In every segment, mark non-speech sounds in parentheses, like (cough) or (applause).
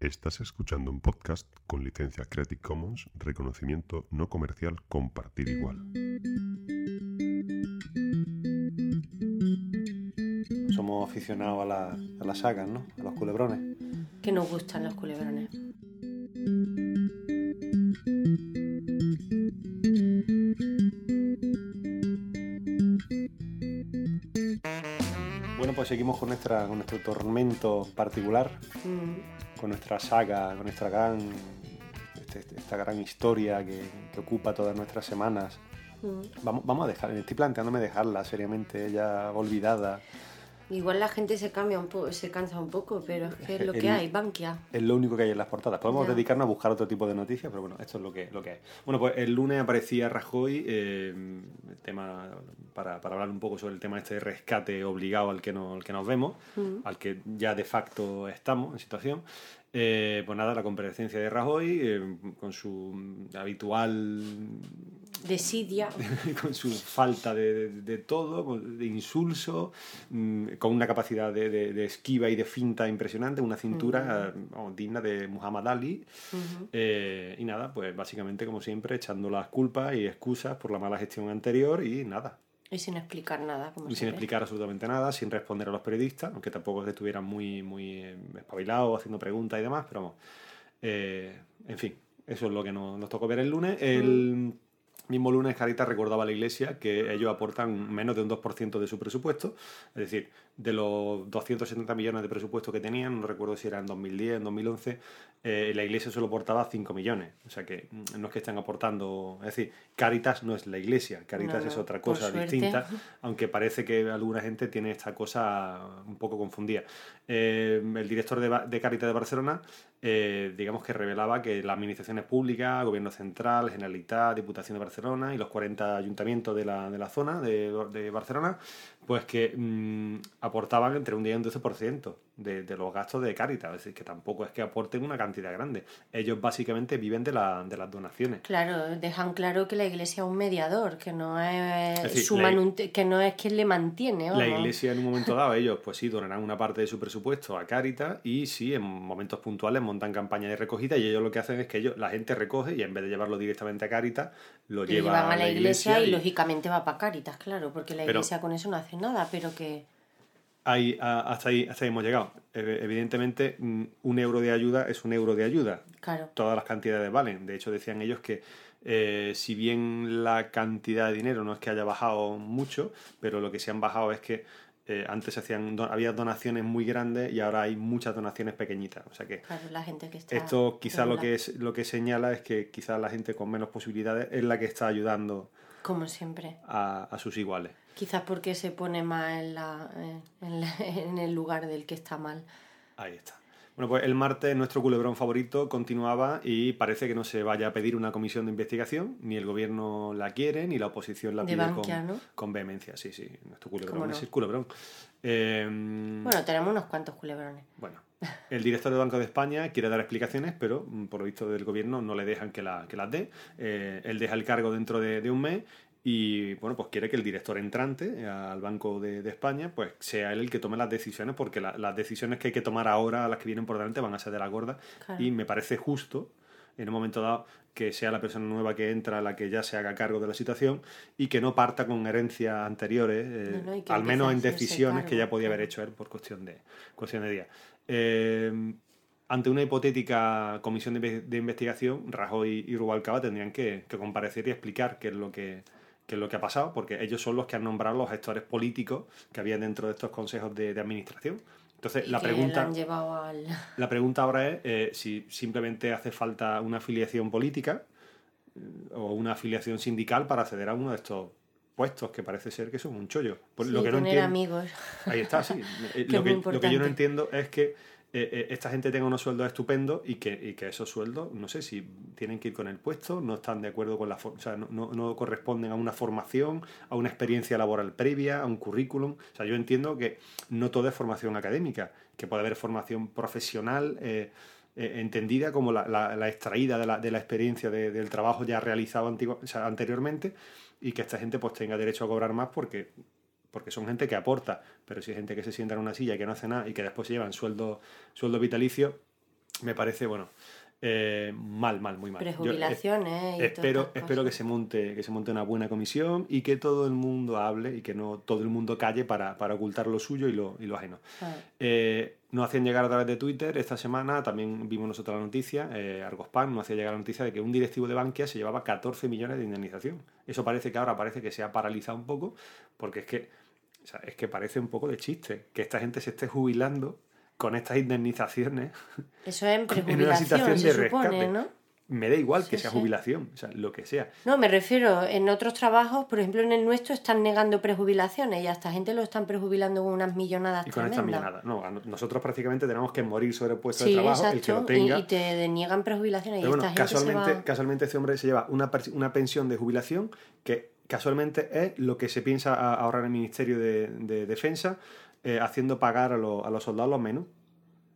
Estás escuchando un podcast con licencia Creative Commons, reconocimiento no comercial, compartir igual. Somos aficionados a, la, a las sagas, ¿no? A los culebrones. Que nos gustan los culebrones. Bueno, pues seguimos con, nuestra, con nuestro tormento particular, Mm, con nuestra saga, con nuestra gran, este- esta gran historia que, que ocupa todas nuestras semanas. mm. Vamos, vamos a dejar, estoy planteándome dejarla seriamente, ya olvidada. Igual la gente se cambia un poco, se cansa un poco, pero es que es lo que El- hay, Bankia. Es lo único que hay en las portadas. Podemos Ya. dedicarnos a buscar otro tipo de noticias, pero bueno, esto es lo que, lo que hay. Bueno, pues el lunes aparecía Rajoy, eh, tema, para, para hablar un poco sobre el tema este de rescate obligado al que, no, al que nos vemos, al que ya de facto estamos en situación. Eh, pues nada, la comparecencia de Rajoy, eh, con su habitual Desidia. (laughs) con su falta de, de- de todo, con- de insulso, mm, con una capacidad de, de- esquiva y de finta impresionante, una cintura vamos, digna de Muhammad Ali. Eh, y nada, pues básicamente, como siempre, echando las culpas y excusas por la mala gestión anterior y nada. Y sin explicar nada, como Y sin explicar absolutamente nada, sin responder a los periodistas, aunque tampoco es que estuvieran muy, muy eh, espabilados, haciendo preguntas y demás, pero vamos. Eh, en fin, eso es lo que nos, nos tocó ver el lunes. El mismo lunes Caritas recordaba a la Iglesia que ellos aportan menos de un 2% de su presupuesto, es decir, de los 270 millones de presupuesto que tenían, no recuerdo si era en 2010, en 2011, eh, la Iglesia solo aportaba 5 millones. O sea que mm, no es que estén aportando, es decir, Caritas no es la Iglesia, Caritas No, es otra cosa distinta, (laughs) aunque parece que alguna gente tiene esta cosa un poco confundida. Eh, el director de Caritas de Barcelona, eh, digamos que revelaba que las administraciones públicas, Gobierno Central, Generalitat, Diputación de Barcelona y los 40 ayuntamientos de la, de la zona de, de Barcelona, pues que mm, aportaban entre un 10 y un 12% de, de los gastos de Caritas, es decir, que tampoco es que aporten una cantidad grande. Ellos básicamente viven de, la- de las donaciones. Claro, dejan claro que la iglesia es un mediador, que no es, Es decir, su la- manute- que no es quien le mantiene. La iglesia en un momento (laughs) dado, ellos pues sí, donarán una parte de su presupuesto a Caritas y sí, en momentos puntuales montan campañas de recogida y ellos lo que hacen es que ellos, la gente recoge y en vez de llevarlo directamente a Caritas, lo lleva llevan a la iglesia, y, y lógicamente va para Caritas, claro, porque la Pero- iglesia con eso no hace nada, pero que... ahí, hasta, ahí, hasta ahí hemos llegado. Ev- Evidentemente, mm, un euro de ayuda es un euro de ayuda. Claro, Todas las cantidades valen. De hecho, decían ellos que eh, si bien la cantidad de dinero no es que haya bajado mucho, pero lo que se han bajado es que eh, antes se hacían do- había donaciones muy grandes y ahora hay muchas donaciones pequeñitas. O sea que claro, la gente que está... esto quizá lo que, es, lo que señala es que quizás la gente con menos posibilidades es la que está ayudando Como siempre. a, a sus iguales. Quizás porque se pone más en, la, en, la- en el lugar del que está mal. Ahí está. Bueno, pues el martes nuestro culebrón favorito continuaba y parece que no se vaya a pedir una comisión de investigación, ni el gobierno la quiere, ni la oposición la De pide Bankia, con, ¿no? con vehemencia. Sí, sí, nuestro culebrón es el culebrón. Eh, Bueno, tenemos unos cuantos culebrones. bueno, el director del Banco de España quiere dar explicaciones, pero mm, por lo visto del gobierno no le dejan que, la- que las dé. Eh, él deja el cargo dentro de, de un mes y bueno, pues quiere que el director entrante al Banco de, de España pues sea él el que tome las decisiones, porque la- las decisiones que hay que tomar ahora, las que vienen por delante, van a ser de la gorda. Claro. Y me parece justo en un momento dado que sea la persona nueva que entra la que ya se haga cargo de la situación y que no parta con herencias anteriores, eh, No, no, al menos en decisiones que ya podía haber hecho él por cuestión de, cuestión de días. Eh, ante una hipotética comisión de, de investigación, Rajoy y Rubalcaba tendrían que, que comparecer y explicar qué es lo que qué es lo que ha pasado, porque ellos son los que han nombrado los gestores políticos que había dentro de estos consejos de, de administración. Entonces, Y la que pregunta... la al... Pregunta ahora es eh, si simplemente hace falta una afiliación política eh, o una afiliación sindical para acceder a uno de estos puestos que parece ser que son un chollo. Por Sí, lo que no tener entiendo, amigos. ahí está, sí. (laughs) Eh, Que lo, es que, lo que yo no entiendo es que eh, eh, esta gente tenga unos sueldos estupendos y que, esos sueldos, no sé si tienen que ir con el puesto, no están de acuerdo con la o sea, no, corresponden a una formación, a una experiencia laboral previa, a un currículum. O sea, yo entiendo que no todo es formación académica, que puede haber formación profesional. eh, entendida como la, la- la extraída de la, de la experiencia de- del trabajo ya realizado anteriormente y que esta gente pues tenga derecho a cobrar más porque porque son gente que aporta, pero si hay gente que se sienta en una silla y que no hace nada y que después se llevan sueldo, sueldo vitalicio, me parece, bueno, eh, mal, mal, muy mal. Yo, eh, Prejubilaciones y todas espero, espero que se monte, que se monte una buena comisión y que todo el mundo hable y que no todo el mundo calle para, para ocultar lo suyo y lo, y lo ajeno. Ah. Eh, nos hacían llegar a través de Twitter esta semana, también vimos nosotros la noticia, eh, Argospan nos hacía llegar la noticia de que un directivo de Bankia se llevaba 14 millones de indemnización. Eso parece que ahora parece que se ha paralizado un poco, porque es que, o sea, es que parece un poco de chiste que esta gente se esté jubilando con estas indemnizaciones (laughs) Eso es en (laughs) en una situación se de supone, rescate. ¿no? Me da igual que sea sí. jubilación, o sea, lo que sea. No, me refiero, en otros trabajos, por ejemplo en el nuestro, están negando prejubilaciones y a esta gente lo están prejubilando con unas millonadas Y con esta tremendas. millonada. No, nosotros prácticamente tenemos que morir sobre el puesto Sí, de trabajo, el que lo exacto, y, tenga. y te deniegan prejubilaciones Pero y bueno, esta gente se casualmente, va... casualmente este hombre se lleva una, una pensión de jubilación que casualmente es lo que se piensa ahorrar el Ministerio de, de Defensa eh, haciendo pagar a, los- a los soldados los menús.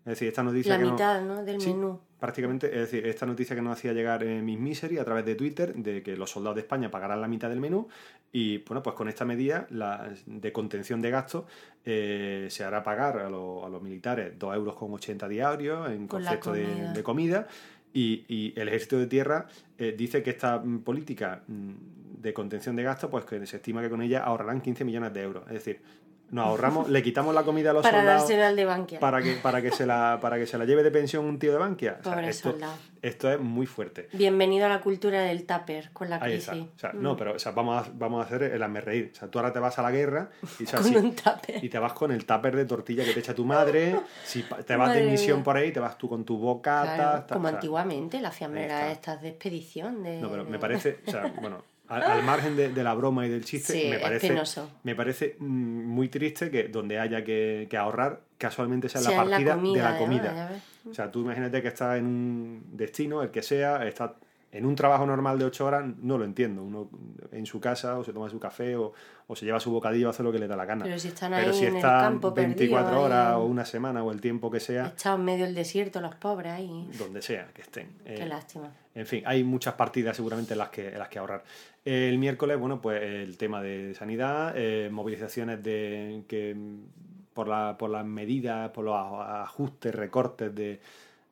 Es decir, esta noticia La que mitad, ¿no? Del Sí, menú. prácticamente, es decir, esta noticia que nos hacía llegar eh, Miss Misery a través de Twitter, de que los soldados de España pagarán la mitad del menú, y bueno, pues con esta medida la, de contención de gastos eh, se hará pagar a, los- a los militares 2,80 euros con 80 diarios en concepto de, comida. de comida, y, y el ejército de tierra eh, dice que esta mm, política mm, de contención de gastos, pues que se estima que con ella ahorrarán 15 millones de euros. Es decir, nos ahorramos, le quitamos la comida a los Para soldados dárselo al de Bankia. para que, para, que se la, para que se la lleve de pensión un tío de Bankia. O sea, Pobre esto, soldado. esto es muy fuerte. Bienvenido a la cultura del tupper con la Ahí crisis. está. O sea, Mm. no, pero o sea, vamos, a, vamos a hacer el hazme reír. O sea, tú ahora te vas a la guerra y, Con un y te vas con el tupper de tortilla que te echa tu madre. (laughs) Si te vas Madre de misión mía. por ahí, te vas tú con tu bocata. Claro, como antiguamente, las ahí fiambreras está. estas de expedición. De, No, pero me parece, o sea, bueno, al, al margen de, de la broma y del chiste, Sí, me parece, me parece mm, muy triste que donde haya que, que ahorrar, casualmente sea, Sea la partida comida, de la comida. O sea, tú imagínate que estás en un destino, el que sea, estás en un trabajo normal de 8 horas, no lo entiendo. Uno en su casa, o se toma su café, o, o se lleva su bocadillo, hace lo que le da la gana. Pero si están Pero ahí si en el están campo 24 perdidos, horas ahí, o una semana o el tiempo que sea, Echados en medio del desierto, los pobres ahí. donde sea que estén. Qué Eh, lástima. en fin, hay muchas partidas seguramente en las que, en las que ahorrar. El miércoles, bueno, pues el tema de sanidad, eh, movilizaciones de que mm, por, la, por las medidas, por los ajustes, recortes de,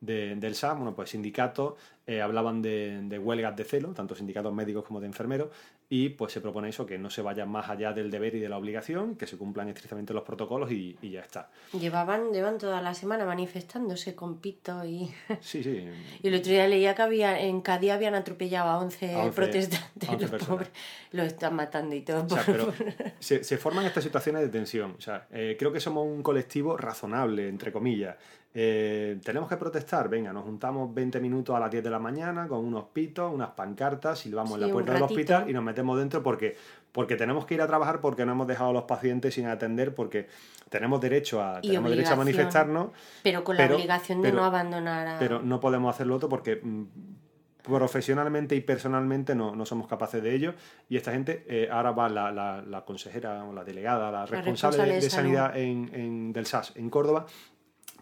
de- del SAM, bueno, pues sindicatos eh, hablaban de, de huelgas de celo, tanto sindicatos médicos como de enfermeros, y pues se propone eso, que no se vaya más allá del deber y de la obligación, que se cumplan estrictamente los protocolos y, y ya está. Llevaban, llevan toda la semana manifestándose con pito y... (laughs) Sí, sí. Y el otro día leía que había, en Cádiz habían atropellado a 11, A 11 protestantes, 11 (laughs) los pobres los están matando y todo. O sea, pero (laughs) se forman estas situaciones de tensión. O sea, eh, creo que somos un colectivo razonable, entre comillas. Eh, tenemos que protestar, venga, nos juntamos 20 minutos a las 10 de la mañana con unos pitos, unas pancartas, silbamos en Sí, la un puerta del hospital y nos metemos dentro porque, porque tenemos que ir a trabajar, porque no hemos dejado a los pacientes sin atender, porque tenemos derecho a, tenemos derecho a manifestarnos, Pero con la Pero- obligación de pero- no abandonar a... pero no podemos hacerlo otro porque mm, profesionalmente y personalmente no, no somos capaces de ello. Y esta gente eh, ahora va la, la, la consejera o la delegada, la responsable, responsable de, sanidad en, en- del SAS en Córdoba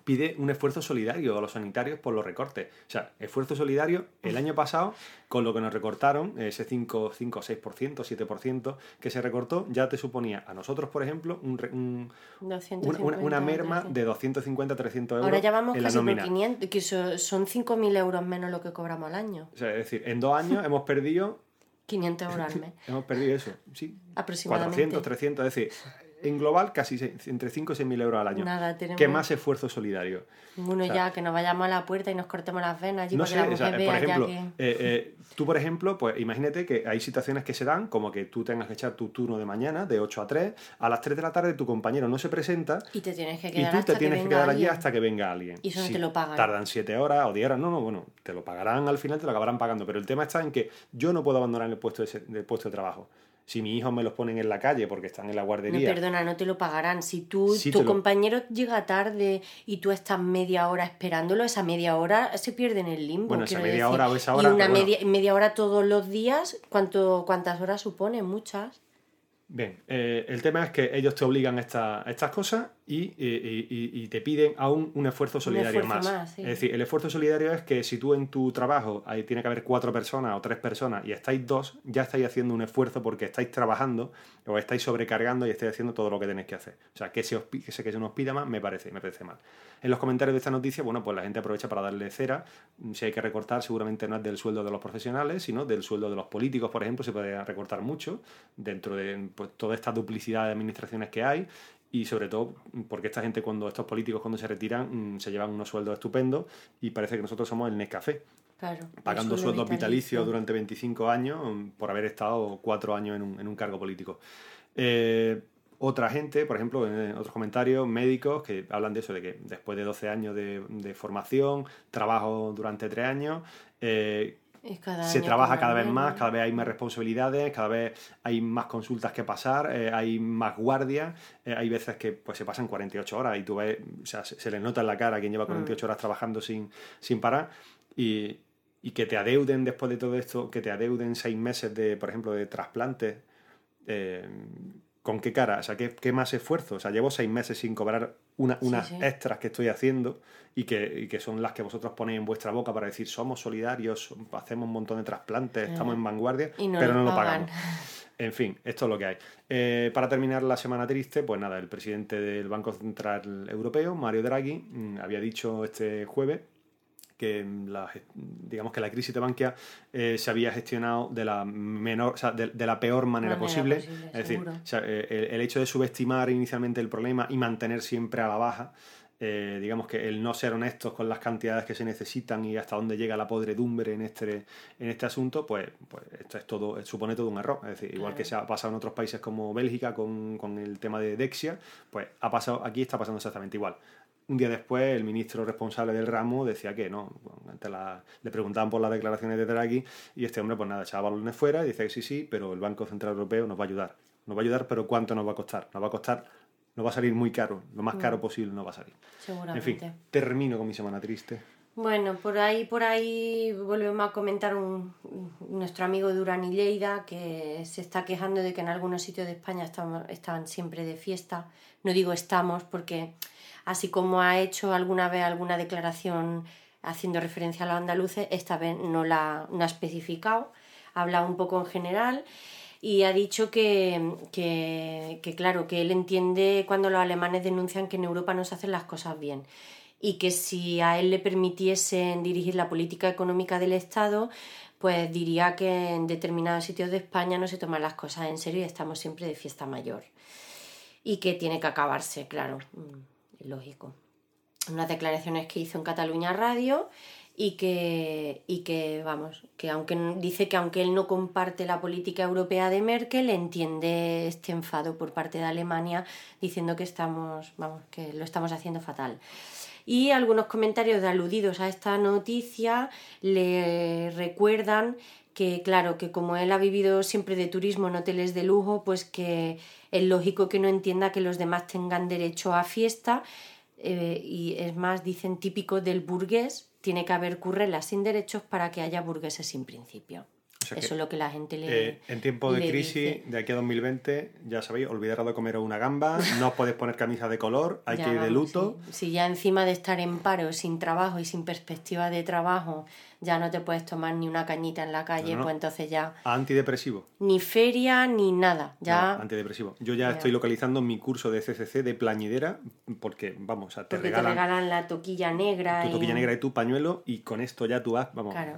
pide un esfuerzo solidario a los sanitarios por los recortes. O sea, esfuerzo solidario el año pasado, con lo que nos recortaron, ese 5, 5 6%, 7% que se recortó, ya te suponía a nosotros, por ejemplo, un, un- una, 250, una- una merma 300. de 250, 300 euros Ahora ya vamos en la casi por nómina. 500, que son 5.000 euros menos lo que cobramos al año. O sea, es decir, en dos años hemos perdido 500 euros al mes, (laughs) Hemos perdido eso, sí. aproximadamente. 400, 300, es decir, en global casi entre 5 y 6 mil euros al año. Nada, tenemos ¿Qué más esfuerzo solidario? uno o sea, ya que nos vayamos a la puerta y nos cortemos las venas allí No sé, que la o mujer sea, vea por ejemplo, que... eh, eh, tú, por ejemplo, pues imagínate que hay situaciones que se dan, como que tú tengas que echar tu turno de mañana, de 8 a 3, a las 3 de la tarde tu compañero no se presenta Y te tienes que y tú te tienes que, quedar allí hasta que venga alguien. Y eso no Si te lo pagan. Tardan 7 horas o 10 horas, no, no, bueno, te lo pagarán al final, te lo acabarán pagando, pero el tema está en que yo no puedo abandonar el puesto de, se- del puesto de trabajo. Si mis hijos me los ponen en la calle porque están en la No, guardería, perdona, no te lo pagarán. Si tú, Sí tu lo- compañero llega tarde y tú estás media hora esperándolo, esa media hora se pierde en el limbo. Bueno, esa media decir. hora o esa hora, Y una bueno. media, media hora todos los días, ¿cuánto, ¿cuántas horas supone? Muchas. Bien, eh, el tema es que ellos te obligan a, esta- a estas cosas y, y- te piden aún un esfuerzo solidario esfuerzo más. más, sí. Es decir, el esfuerzo solidario es que si tú en tu trabajo ahí tiene que haber cuatro personas o tres personas y estáis dos, ya estáis haciendo un esfuerzo porque estáis trabajando o estáis sobrecargando y estáis haciendo todo lo que tenéis que hacer. O sea, que se, os, que se, que se nos pida más me parece, me parece mal. En los comentarios de esta noticia, bueno, pues la gente aprovecha para darle cera. Si hay que recortar, seguramente no es del sueldo de los profesionales, sino del sueldo de los políticos, por ejemplo, se puede recortar mucho dentro de pues, toda esta duplicidad de administraciones que hay. Y sobre todo porque esta gente, cuando estos políticos cuando se retiran, mm, se llevan unos sueldos estupendos y parece que nosotros somos el Nescafé, Claro. pagando el sueldo sueldos vitalicios vitalicio. durante 25 años mm, por haber estado cuatro años en un, en un cargo político. Eh, otra gente, por ejemplo, en otros comentarios, médicos que hablan de eso, de que después de 12 años de, de formación, trabajo durante 3 años, eh, cada se trabaja cada vez más, cada vez hay más responsabilidades, cada vez hay más consultas que pasar, eh, hay más guardias, eh, hay veces que pues, se pasan 48 horas y tú ves, o sea, se, se le nota en la cara a quien lleva Mm. 48 horas trabajando sin, sin parar y, y que te adeuden después de todo esto, que te adeuden seis meses de, por ejemplo, de trasplantes. eh, ¿Con qué cara? O sea, ¿qué, qué más esfuerzo? O sea, llevo seis meses sin cobrar una- unas sí. extras que estoy haciendo y que, y que son las que vosotros ponéis en vuestra boca para decir somos solidarios, hacemos un montón de trasplantes, estamos en vanguardia, no pero no lo pagan. pagamos. (laughs) En fin, esto es lo que hay. Eh, para terminar la semana triste, pues nada, el presidente del Banco Central Europeo, Mario Draghi, mm, había dicho este jueves que la, digamos que la crisis de Bankia eh, se había gestionado de la menor, o sea, de, de la peor manera, Manera posible. posible, es decir, seguro. o sea, eh, el, el hecho de subestimar inicialmente el problema y mantener siempre a la baja, eh, digamos que el no ser honestos con las cantidades que se necesitan y hasta dónde llega la podredumbre en este, en este asunto, pues, pues esto es todo, supone todo un error. Es decir, igual Claro. que se ha pasado en otros países como Bélgica con, con el tema de Dexia, pues ha pasado, aquí está pasando exactamente igual. Un día después, el ministro responsable del ramo decía que no. Ante la- le preguntaban por las declaraciones de Draghi y este hombre, pues nada, echaba balones fuera y dice que sí, sí, pero el Banco Central Europeo nos va a ayudar. Nos va a ayudar, pero ¿cuánto nos va a costar? Nos va a costar, nos va a salir muy caro. Lo más caro posible nos va a salir. En fin, termino con mi semana triste. Bueno, por ahí, por ahí volvemos a comentar un, nuestro amigo Durán y Lleida que se está quejando de que en algunos sitios de España estamos, están siempre de fiesta. No digo estamos porque así como ha hecho alguna vez alguna declaración haciendo referencia a los andaluces, esta vez no la ha especificado, ha hablado un poco en general y ha dicho que, que, que, claro, que él entiende cuando los alemanes denuncian que en Europa no se hacen las cosas bien y que si a él le permitiesen dirigir la política económica del Estado, pues diría que en determinados sitios de España no se toman las cosas en serio y estamos siempre de fiesta mayor. Y que tiene que acabarse, claro, mm, lógico. Unas declaraciones que hizo en Cataluña Radio y que, y que vamos, que aunque dice que aunque él no comparte la política europea de Merkel, entiende este enfado por parte de Alemania diciendo que estamos, vamos, que lo estamos haciendo fatal. Y algunos comentarios aludidos a esta noticia le recuerdan que, claro, que como él ha vivido siempre de turismo en hoteles de lujo, pues que es lógico que no entienda que los demás tengan derecho a fiesta. eh, y es más, dicen típico del burgués, tiene que haber currelas sin derechos para que haya burgueses sin principio. Sea Eso que, es lo que la gente le. eh, en tiempo de crisis, dice. de aquí a 2020, ya sabéis, olvidaros de comer una gamba, no os podéis poner camisa de color, hay Ya que ir de luto. Si ya encima de estar en paro, sin trabajo y sin perspectiva de trabajo, ya no te puedes tomar ni una cañita en la calle, No, no. pues entonces ya Antidepresivo. ni feria ni nada. Ya No, antidepresivo. Yo ya Ya. estoy localizando mi curso de CCC de plañidera porque, vamos, o sea, te porque regalan, te regalan la toquilla negra. tu y- toquilla negra y tu pañuelo y con esto ya tú has, vamos, Claro.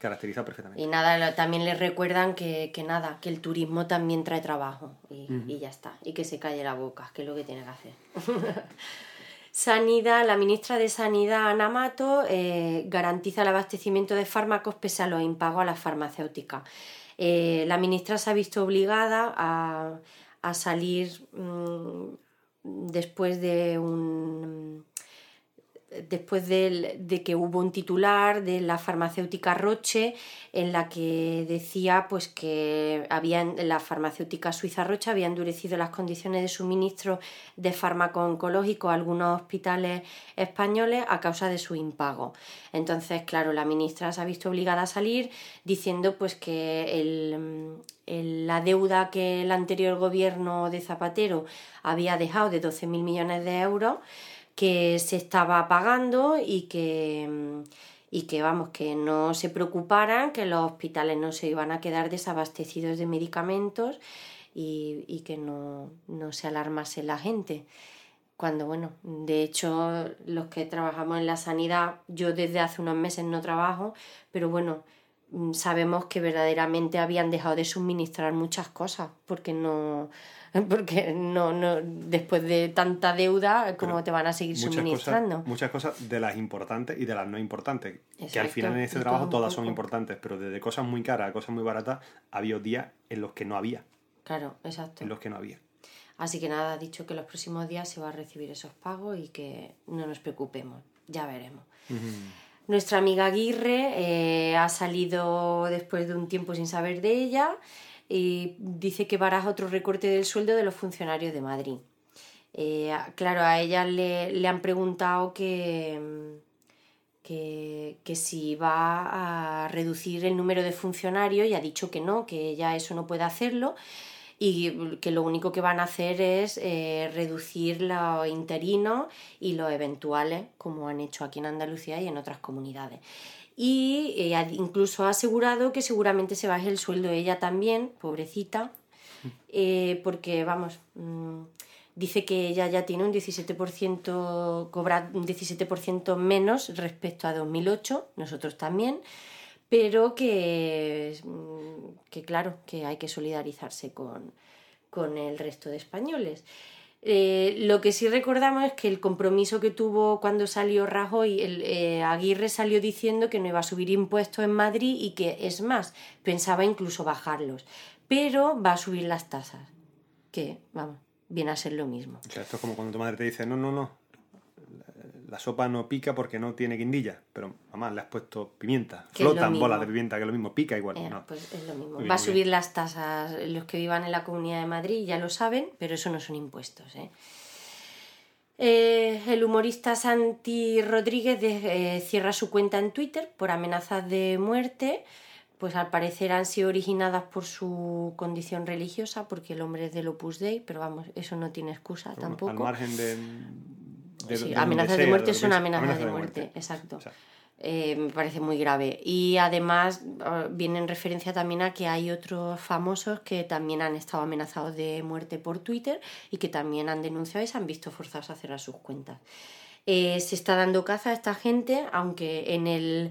Caracterizado perfectamente. Y nada, también les recuerdan que, que nada, que el turismo también trae trabajo y, y ya está. Y que se calle la boca, que es lo que tiene que hacer. (laughs) Sanidad, la ministra de Sanidad, Ana Mato, eh, garantiza el abastecimiento de fármacos pese a los impagos a las farmacéuticas. Eh, la ministra se ha visto obligada a, a salir mm, después de un después de, que hubo un titular de la farmacéutica Roche en la que decía pues que habían, la farmacéutica suiza Roche había endurecido las condiciones de suministro de fármaco oncológico a algunos hospitales españoles a causa de su impago. Entonces, claro, la ministra se ha visto obligada a salir diciendo pues que la deuda que el anterior gobierno de Zapatero había dejado de 12.000 millones de euros que se estaba pagando y que, y que vamos, que no se preocuparan, que los hospitales no se iban a quedar desabastecidos de medicamentos y, que no, se alarmase la gente. Cuando, bueno, de hecho, los que trabajamos en la sanidad, yo desde hace unos meses no trabajo, pero bueno, sabemos que verdaderamente habían dejado de suministrar muchas cosas porque no, (laughs) porque no, no, después de tanta deuda, ¿cómo te van a seguir suministrando? muchas cosas de las importantes y de las no importantes. que al final en este trabajo todas son importantes, pero desde cosas muy caras a cosas muy baratas, había días en los que no había. Claro, exacto. En los que no había. Así que nada, ha dicho que los próximos días se va a recibir esos pagos y que no nos preocupemos, ya veremos. Nuestra amiga Aguirre eh, ha salido después de un tiempo sin saber de ella y dice que baraja otro recorte del sueldo de los funcionarios de Madrid. Eh, claro, a ella le, han preguntado que, que, que, si va a reducir el número de funcionarios y ha dicho que no, que ella eso no puede hacerlo y que lo único que van a hacer es eh, reducir los interinos y los eventuales, como han hecho aquí en Andalucía y en otras comunidades. Y eh, incluso ha asegurado que seguramente se baje el sueldo ella también, pobrecita, eh, porque vamos, mm, dice que ella ya tiene un 17%, cobra un 17% menos respecto a 2008, nosotros también, pero que, mm, que claro, que hay que solidarizarse con, con el resto de españoles. Eh, lo que sí recordamos es que el compromiso que tuvo cuando salió Rajoy, el, eh, Aguirre salió diciendo que no iba a subir impuestos en Madrid y que, es más, pensaba incluso bajarlos. Pero va a subir las tasas, que, vamos, viene a ser lo mismo. Esto es como cuando tu madre te dice, no, no, no, la sopa no pica porque no tiene guindilla, pero mamá le has puesto pimienta, flotan bolas de pimienta, que es lo mismo, pica igual. Eh, pues es lo mismo. Va a subir las tasas los que vivan en la Comunidad de Madrid, ya lo saben, pero eso no son impuestos. ¿eh? Eh, el humorista Santi Rodríguez cierra su cuenta en Twitter por amenazas de muerte, pues al parecer han sido originadas por su condición religiosa, porque el hombre es del Opus Dei, pero vamos, eso no tiene excusa tampoco. Al margen de amenazas de muerte son amenazas de, muerte, exacto. Eh, me parece muy grave. Y además ah, viene en referencia también a que hay otros famosos que también han estado amenazados de muerte por Twitter y que también han denunciado y se han visto forzados a cerrar sus cuentas. Eh, se está dando caza a esta gente, aunque en el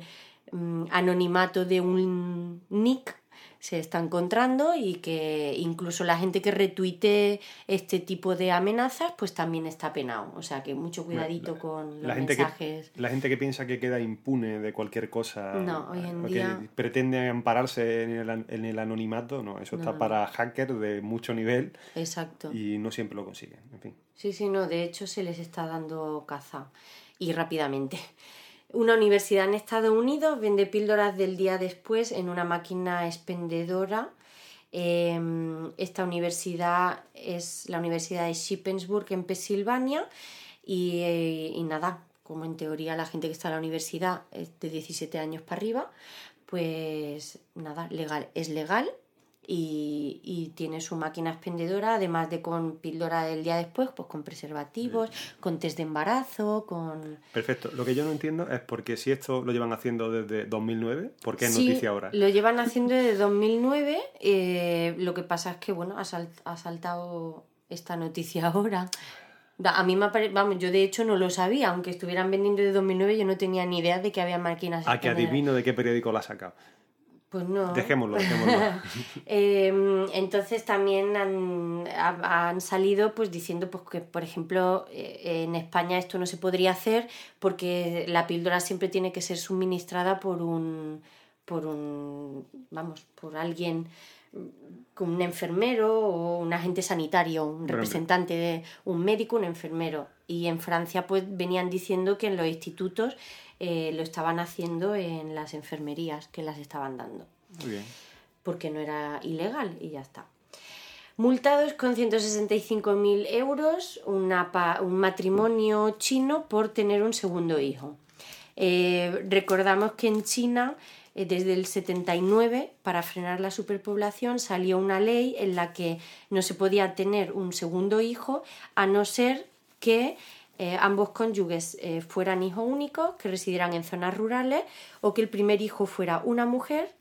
mm, anonimato de un nick se está encontrando y que incluso la gente que retuite este tipo de amenazas pues también está penado. O sea que mucho cuidadito con los la gente mensajes. Que, la gente que piensa que queda impune de cualquier cosa no, hoy en día... que pretende ampararse en el, en el anonimato, no, eso está para hackers de mucho nivel. Exacto. Y no siempre lo consiguen, en fin. Sí, sí, no, de hecho se les está dando caza y rápidamente. Una universidad en Estados Unidos vende píldoras del día después en una máquina expendedora. Em, esta universidad es la Universidad de Shippensburg en Pensilvania y, eh, y, nada, como en teoría la gente que está en la universidad es de 17 años para arriba, pues nada, legal, es legal y, tiene su máquina expendedora, además de con píldora del día después, pues con preservativos, con test de embarazo, con... Perfecto. Lo que yo no entiendo es porque si esto lo llevan haciendo desde 2009, ¿por qué es noticia ahora? lo llevan haciendo desde 2009, eh, lo que pasa es que, bueno, ha, ha saltado esta noticia ahora. A mí me Vamos, yo de hecho no lo sabía, aunque estuvieran vendiendo desde 2009, yo no tenía ni idea de que había máquinas. A que adivino de qué periódico la ha sacado. Pues no. Dejémoslo, dejémoslo. (laughs) Em, entonces también han, han, salido pues diciendo pues, que, por ejemplo, eh, en España esto no se podría hacer porque la píldora siempre tiene que ser suministrada por un, por un, vamos, por alguien un enfermero o un agente sanitario, un representante de un médico, un enfermero. Y en Francia pues venían diciendo que en los institutos eh, lo estaban haciendo en las enfermerías, que las estaban dando. Muy bien. Porque no era ilegal y ya está. Multados con 165.000 euros, una pa- un matrimonio chino por tener un segundo hijo. Eh, recordamos que en China, eh, desde el 79, para frenar la superpoblación, salió una ley en la que no se podía tener un segundo hijo a no ser que eh, ambos cónyuges eh, fueran hijos únicos, que residieran en zonas rurales o que el primer hijo fuera una mujer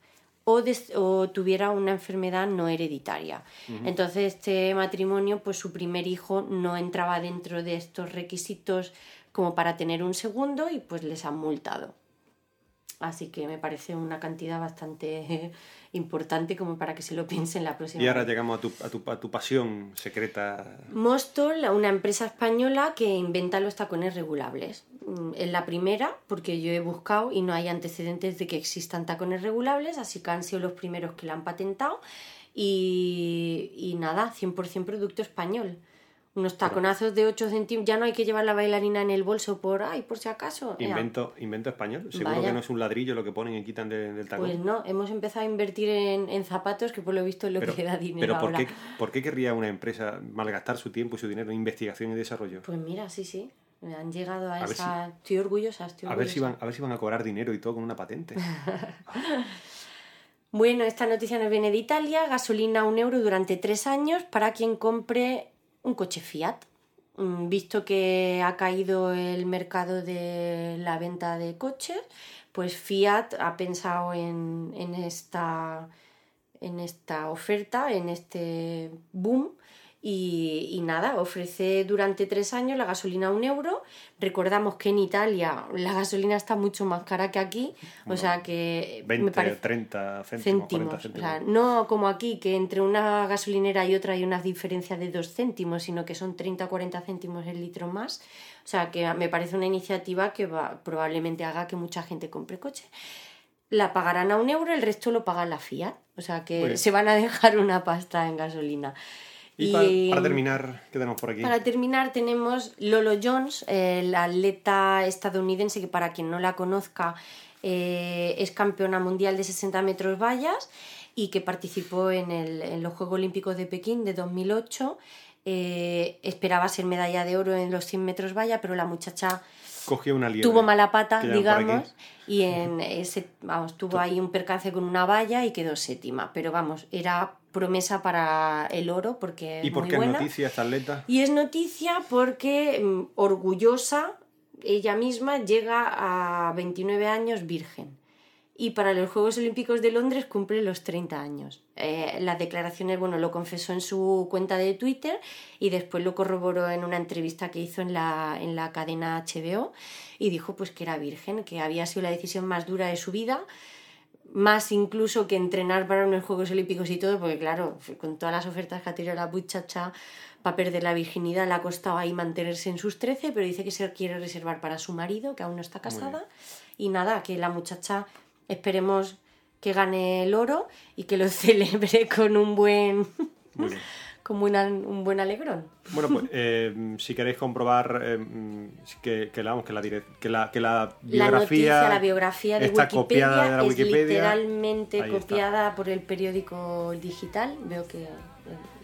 o, des- o tuviera una enfermedad no hereditaria. Entonces este matrimonio, pues su primer hijo no entraba dentro de estos requisitos como para tener un segundo y pues les han multado. Así que me parece una cantidad bastante (laughs) importante como para que se lo piensen la próxima Y ahora vez. llegamos a tu, a tu, a tu pasión secreta. Mostol, una empresa española que inventa los tacones regulables. Mm, Es la primera, porque yo he buscado y no hay antecedentes de que existan tacones regulables, así que han sido los primeros que la han patentado. Y, y nada, 100% producto español. Unos taconazos de 8 centímetros. Ya no hay que llevar la bailarina en el bolso por, ay, por si acaso. Invento, invento español. Seguro Vaya. que no es un ladrillo lo que ponen y quitan de- del tacón. Pues no, hemos empezado a invertir en, en zapatos, que por lo visto es lo pero, que da dinero pero ¿por, ahora. qué, ¿por qué querría una empresa malgastar su tiempo y su dinero en investigación y desarrollo? Pues mira, sí, sí. Han llegado a, esa. Estoy orgullosa, estoy A ver, si orgullosa. van, a ver si van a cobrar dinero y todo con una patente. (laughs) Bueno, esta noticia nos viene de Italia. Gasolina a un euro durante tres años para quien compre un coche Fiat. Mm, Visto que ha caído el mercado de la venta de coches, pues Fiat ha pensado en, en esta, en esta oferta, en este boom. Y, y nada, ofrece durante tres años la gasolina a un euro. Recordamos que en Italia la gasolina está mucho más cara que aquí, o sea que 20, me parece 30 céntimos, céntimos. 40 O céntimos. sea, no como aquí, que entre una gasolinera y otra hay una diferencia de dos céntimos, sino que son 30 o 40 céntimos el litro más. O sea, que me parece una iniciativa que va, probablemente haga que mucha gente compre coche. La pagarán a un euro, el resto lo paga la Fiat. O sea, que bien. se van a dejar una pasta en gasolina. Y, pa- para terminar, ¿qué tenemos por aquí? Para terminar tenemos Lolo Jones, eh, la atleta estadounidense que para quien no la conozca eh, es campeona mundial de 60 metros vallas y que participó en, el- en los Juegos Olímpicos de Pekín de 2008. Eh, esperaba ser medalla de oro en los 100 metros valla, pero la muchacha Cogió una liebre. tuvo mala pata, digamos, y en (laughs) ese, vamos, tuvo ahí un percance con una valla y quedó séptima. Pero vamos, era promesa para el oro porque es ¿Y por muy qué es buena. noticia esta atleta? Y es noticia porque mm, orgullosa ella misma llega a 29 años virgen. Y para los Juegos Olímpicos de Londres cumple los 30 años. Eh, las declaraciones, bueno, lo confesó en su cuenta de Twitter y después lo corroboró en una entrevista que hizo en la, en la cadena HBO y dijo pues que era virgen, que había sido la decisión más dura de su vida, más incluso que entrenar para unos Juegos Olímpicos y todo, porque claro, con todas las ofertas que ha tenido la muchacha para perder la virginidad, le ha costado ahí mantenerse en sus 13, pero dice que se quiere reservar para su marido, que aún no está casada. Y nada, que la muchacha esperemos que gane el oro y que lo (laughs) celebre con un buen, Con buena- un buen alegrón. Bueno, pues (laughs) eh, si queréis comprobar eh, que, vamos, que, la que, la, que la La biografía, noticia, la biografía de está Wikipedia, copiada de la es literalmente Ahí está. copiada por el periódico digital. Veo que eh,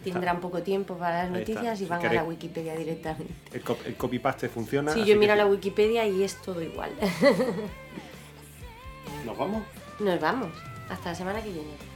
tendrán poco tiempo para las Ahí está. noticias y Si van a la Wikipedia directamente. El, el copy-paste funciona. Sí, yo miro la Wikipedia y es todo igual. ¿Nos vamos? (laughs) Nos vamos. Hasta la semana que viene.